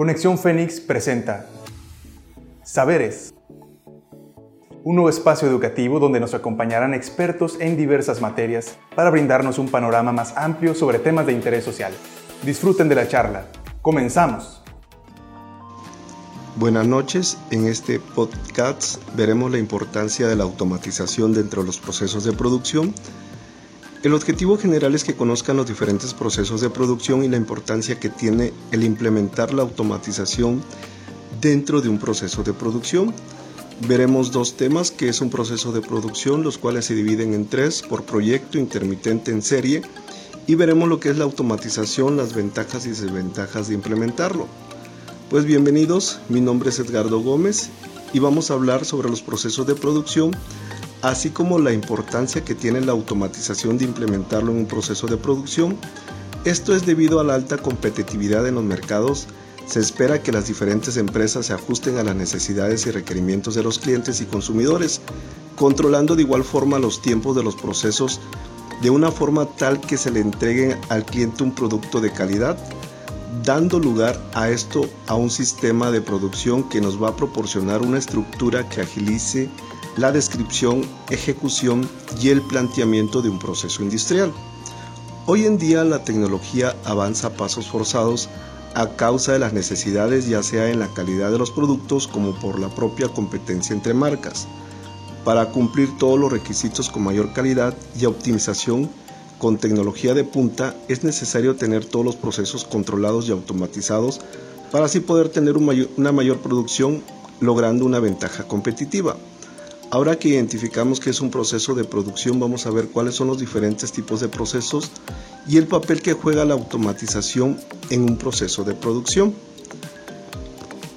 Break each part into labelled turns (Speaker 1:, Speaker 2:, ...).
Speaker 1: Conexión Fénix presenta Saberes, un nuevo espacio educativo donde nos acompañarán expertos en diversas materias para brindarnos un panorama más amplio sobre temas de interés social. Disfruten de la charla. Comenzamos.
Speaker 2: Buenas noches, en este podcast veremos la importancia de la automatización dentro de los procesos de producción el objetivo general es que conozcan los diferentes procesos de producción y la importancia que tiene el implementar la automatización dentro de un proceso de producción. Veremos dos temas, que es un proceso de producción, los cuales se dividen en tres, por proyecto, intermitente en serie, y veremos lo que es la automatización, las ventajas y desventajas de implementarlo. Pues bienvenidos, mi nombre es Edgardo Gómez y vamos a hablar sobre los procesos de producción así como la importancia que tiene la automatización de implementarlo en un proceso de producción. Esto es debido a la alta competitividad en los mercados. Se espera que las diferentes empresas se ajusten a las necesidades y requerimientos de los clientes y consumidores, controlando de igual forma los tiempos de los procesos de una forma tal que se le entregue al cliente un producto de calidad, dando lugar a esto a un sistema de producción que nos va a proporcionar una estructura que agilice la descripción, ejecución y el planteamiento de un proceso industrial. Hoy en día la tecnología avanza a pasos forzados a causa de las necesidades ya sea en la calidad de los productos como por la propia competencia entre marcas. Para cumplir todos los requisitos con mayor calidad y optimización con tecnología de punta es necesario tener todos los procesos controlados y automatizados para así poder tener una mayor producción logrando una ventaja competitiva. Ahora que identificamos que es un proceso de producción, vamos a ver cuáles son los diferentes tipos de procesos y el papel que juega la automatización en un proceso de producción.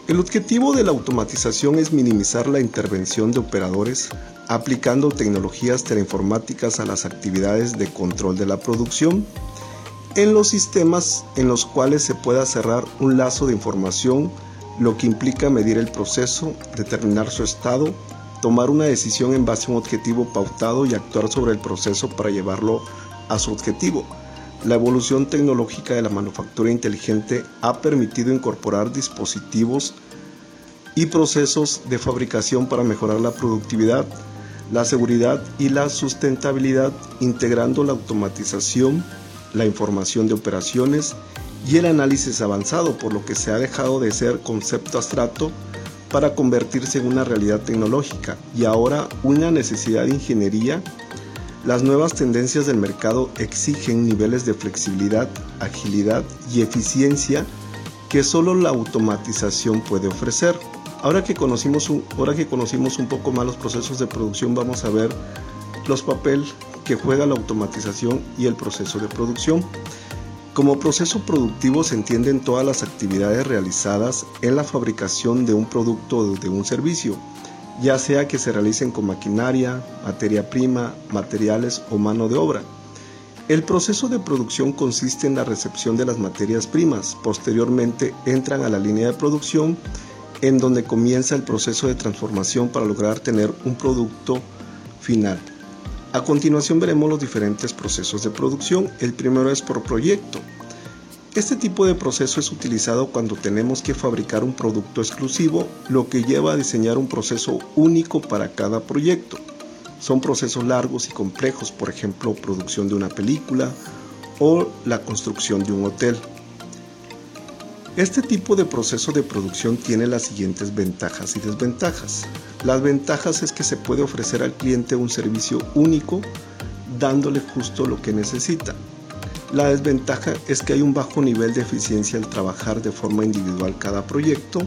Speaker 2: El objetivo de la automatización es minimizar la intervención de operadores aplicando tecnologías teleinformáticas a las actividades de control de la producción en los sistemas en los cuales se pueda cerrar un lazo de información, lo que implica medir el proceso, determinar su estado, tomar una decisión en base a un objetivo pautado y actuar sobre el proceso para llevarlo a su objetivo. La evolución tecnológica de la manufactura inteligente ha permitido incorporar dispositivos y procesos de fabricación para mejorar la productividad, la seguridad y la sustentabilidad, integrando la automatización, la información de operaciones y el análisis avanzado, por lo que se ha dejado de ser concepto abstracto para convertirse en una realidad tecnológica y ahora una necesidad de ingeniería, las nuevas tendencias del mercado exigen niveles de flexibilidad, agilidad y eficiencia que solo la automatización puede ofrecer. Ahora que, conocimos un, ahora que conocimos un poco más los procesos de producción, vamos a ver los papeles que juega la automatización y el proceso de producción. Como proceso productivo se entienden todas las actividades realizadas en la fabricación de un producto o de un servicio, ya sea que se realicen con maquinaria, materia prima, materiales o mano de obra. El proceso de producción consiste en la recepción de las materias primas, posteriormente entran a la línea de producción en donde comienza el proceso de transformación para lograr tener un producto final. A continuación veremos los diferentes procesos de producción. El primero es por proyecto. Este tipo de proceso es utilizado cuando tenemos que fabricar un producto exclusivo, lo que lleva a diseñar un proceso único para cada proyecto. Son procesos largos y complejos, por ejemplo, producción de una película o la construcción de un hotel. Este tipo de proceso de producción tiene las siguientes ventajas y desventajas. Las ventajas es que se puede ofrecer al cliente un servicio único dándole justo lo que necesita. La desventaja es que hay un bajo nivel de eficiencia al trabajar de forma individual cada proyecto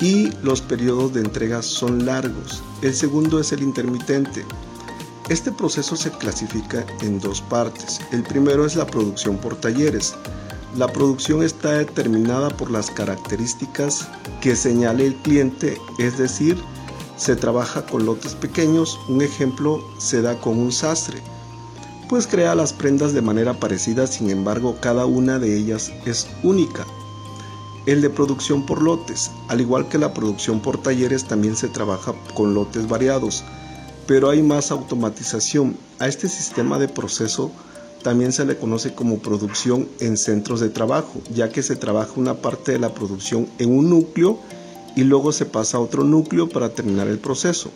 Speaker 2: y los periodos de entrega son largos. El segundo es el intermitente. Este proceso se clasifica en dos partes. El primero es la producción por talleres. La producción está determinada por las características que señale el cliente, es decir, se trabaja con lotes pequeños, un ejemplo se da con un sastre, pues crea las prendas de manera parecida, sin embargo cada una de ellas es única. El de producción por lotes, al igual que la producción por talleres, también se trabaja con lotes variados, pero hay más automatización. A este sistema de proceso también se le conoce como producción en centros de trabajo, ya que se trabaja una parte de la producción en un núcleo y luego se pasa a otro núcleo para terminar el proceso.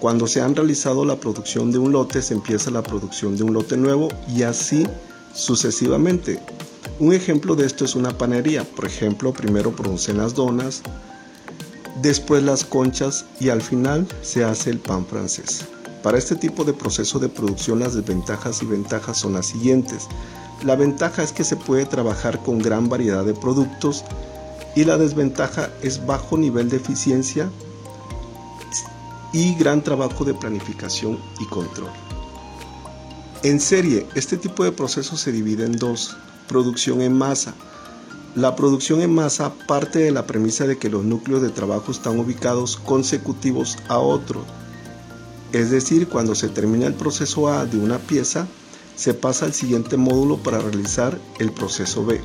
Speaker 2: Cuando se han realizado la producción de un lote, se empieza la producción de un lote nuevo y así sucesivamente. Un ejemplo de esto es una panería. Por ejemplo, primero producen las donas, después las conchas y al final se hace el pan francés. Para este tipo de proceso de producción las desventajas y ventajas son las siguientes. La ventaja es que se puede trabajar con gran variedad de productos y la desventaja es bajo nivel de eficiencia y gran trabajo de planificación y control. En serie, este tipo de proceso se divide en dos, producción en masa. La producción en masa parte de la premisa de que los núcleos de trabajo están ubicados consecutivos a otros. Es decir, cuando se termina el proceso A de una pieza, se pasa al siguiente módulo para realizar el proceso B.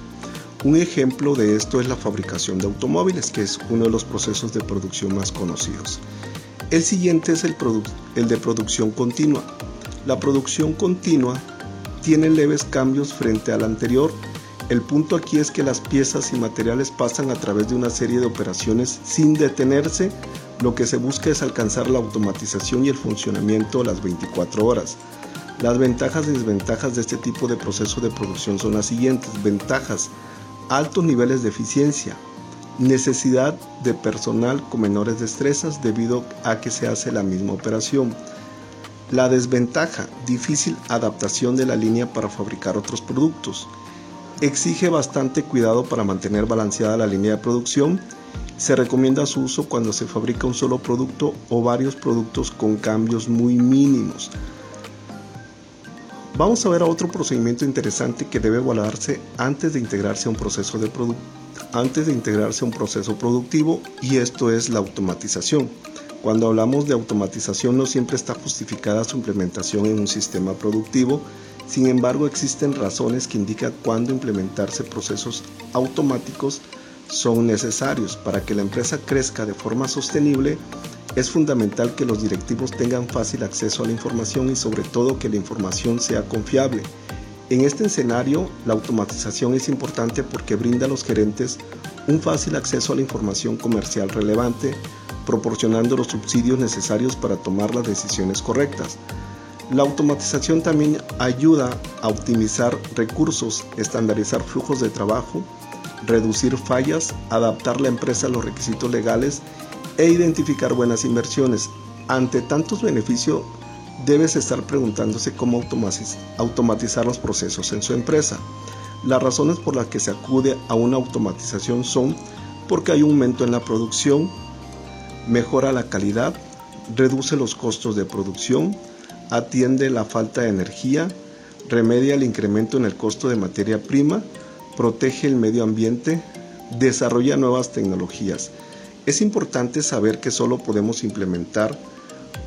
Speaker 2: Un ejemplo de esto es la fabricación de automóviles, que es uno de los procesos de producción más conocidos. El siguiente es el, de producción continua. La producción continua tiene leves cambios frente al anterior. El punto aquí es que las piezas y materiales pasan a través de una serie de operaciones sin detenerse. Lo que se busca es alcanzar la automatización y el funcionamiento a las 24 horas. Las ventajas y desventajas de este tipo de proceso de producción son las siguientes. Ventajas. Altos niveles de eficiencia, necesidad de personal con menores destrezas debido a que se hace la misma operación. La desventaja, difícil adaptación de la línea para fabricar otros productos. Exige bastante cuidado para mantener balanceada la línea de producción. Se recomienda su uso cuando se fabrica un solo producto o varios productos con cambios muy mínimos. Vamos a ver a otro procedimiento interesante que debe evaluarse antes de integrarse a un proceso de antes de integrarse a un proceso productivo y esto es la automatización. Cuando hablamos de automatización no siempre está justificada su implementación en un sistema productivo, sin embargo existen razones que indican cuándo implementarse procesos automáticos son necesarios. Para que la empresa crezca de forma sostenible, es fundamental que los directivos tengan fácil acceso a la información y sobre todo que la información sea confiable en este escenario, la automatización es importante porque brinda a los gerentes un fácil acceso a la información comercial relevante, proporcionando los subsidios necesarios para tomar las decisiones correctas. La automatización también ayuda a optimizar recursos, estandarizar flujos de trabajo, reducir fallas, adaptar la empresa a los requisitos legales e identificar buenas inversiones. Ante tantos beneficios, debes estar preguntándose cómo automatizar los procesos en su empresa. Las razones por las que se acude a una automatización son porque hay un aumento en la producción, mejora la calidad, reduce los costos de producción, atiende la falta de energía, remedia el incremento en el costo de materia prima, protege el medio ambiente, desarrolla nuevas tecnologías. Es importante saber que solo podemos implementar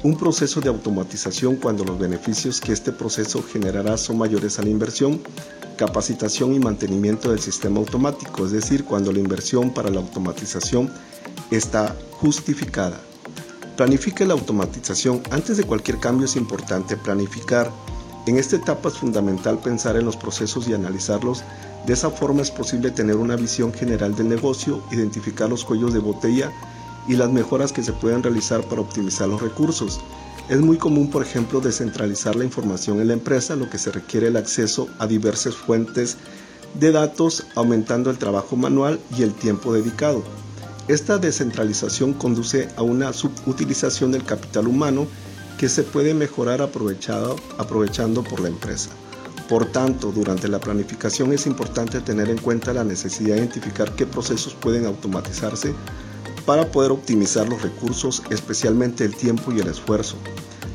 Speaker 2: un proceso de automatización cuando los beneficios que este proceso generará son mayores a la inversión, capacitación y mantenimiento del sistema automático, es decir, cuando la inversión para la automatización está justificada. Planifica la automatización. Antes de cualquier cambio es importante planificar. En esta etapa es fundamental pensar en los procesos y analizarlos. De esa forma es posible tener una visión general del negocio, identificar los cuellos de botella y las mejoras que se pueden realizar para optimizar los recursos. Es muy común, por ejemplo, descentralizar la información en la empresa, lo que se requiere el acceso a diversas fuentes de datos, aumentando el trabajo manual y el tiempo dedicado. Esta descentralización conduce a una subutilización del capital humano que se puede mejorar aprovechando por la empresa. Por tanto, durante la planificación es importante tener en cuenta la necesidad de identificar qué procesos pueden automatizarse para poder optimizar los recursos, especialmente el tiempo y el esfuerzo.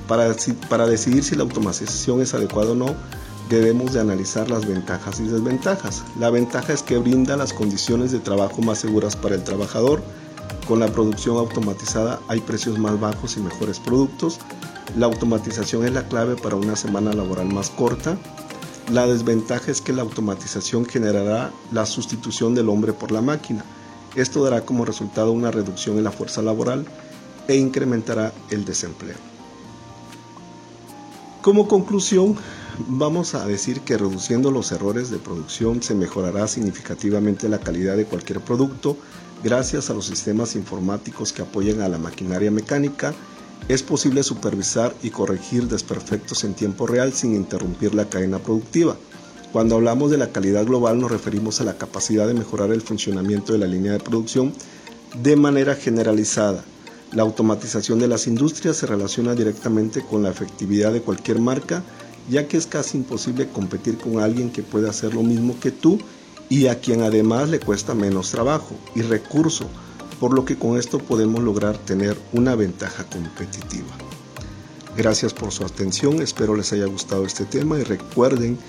Speaker 2: Para, para decidir si la automatización es adecuada o no, debemos de analizar las ventajas y desventajas. La ventaja es que brinda las condiciones de trabajo más seguras para el trabajador. Con la producción automatizada hay precios más bajos y mejores productos. La automatización es la clave para una semana laboral más corta. La desventaja es que la automatización generará la sustitución del hombre por la máquina. Esto dará como resultado una reducción en la fuerza laboral e incrementará el desempleo. Como conclusión, vamos a decir que reduciendo los errores de producción se mejorará significativamente la calidad de cualquier producto gracias a los sistemas informáticos que apoyan a la maquinaria mecánica. Es posible supervisar y corregir desperfectos en tiempo real sin interrumpir la cadena productiva. Cuando hablamos de la calidad global nos referimos a la capacidad de mejorar el funcionamiento de la línea de producción de manera generalizada. La automatización de las industrias se relaciona directamente con la efectividad de cualquier marca, ya que es casi imposible competir con alguien que puede hacer lo mismo que tú y a quien además le cuesta menos trabajo y recurso, por lo que con esto podemos lograr tener una ventaja competitiva. Gracias por su atención, espero les haya gustado este tema y recuerden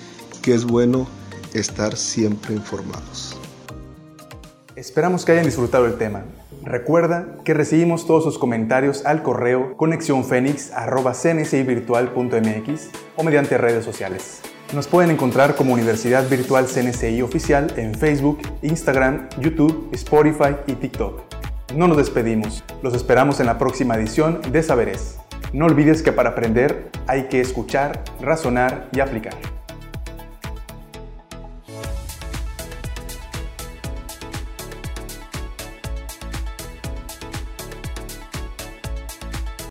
Speaker 2: que es bueno estar siempre informados.
Speaker 1: Esperamos que hayan disfrutado el tema. Recuerda que recibimos todos sus comentarios al correo conexionfenix.cncivirtual.mx o mediante redes sociales. Nos pueden encontrar como Universidad Virtual CNCI Oficial en Facebook, Instagram, YouTube, Spotify y TikTok. No nos despedimos, los esperamos en la próxima edición de Saberes. No olvides que para aprender hay que escuchar, razonar y aplicar.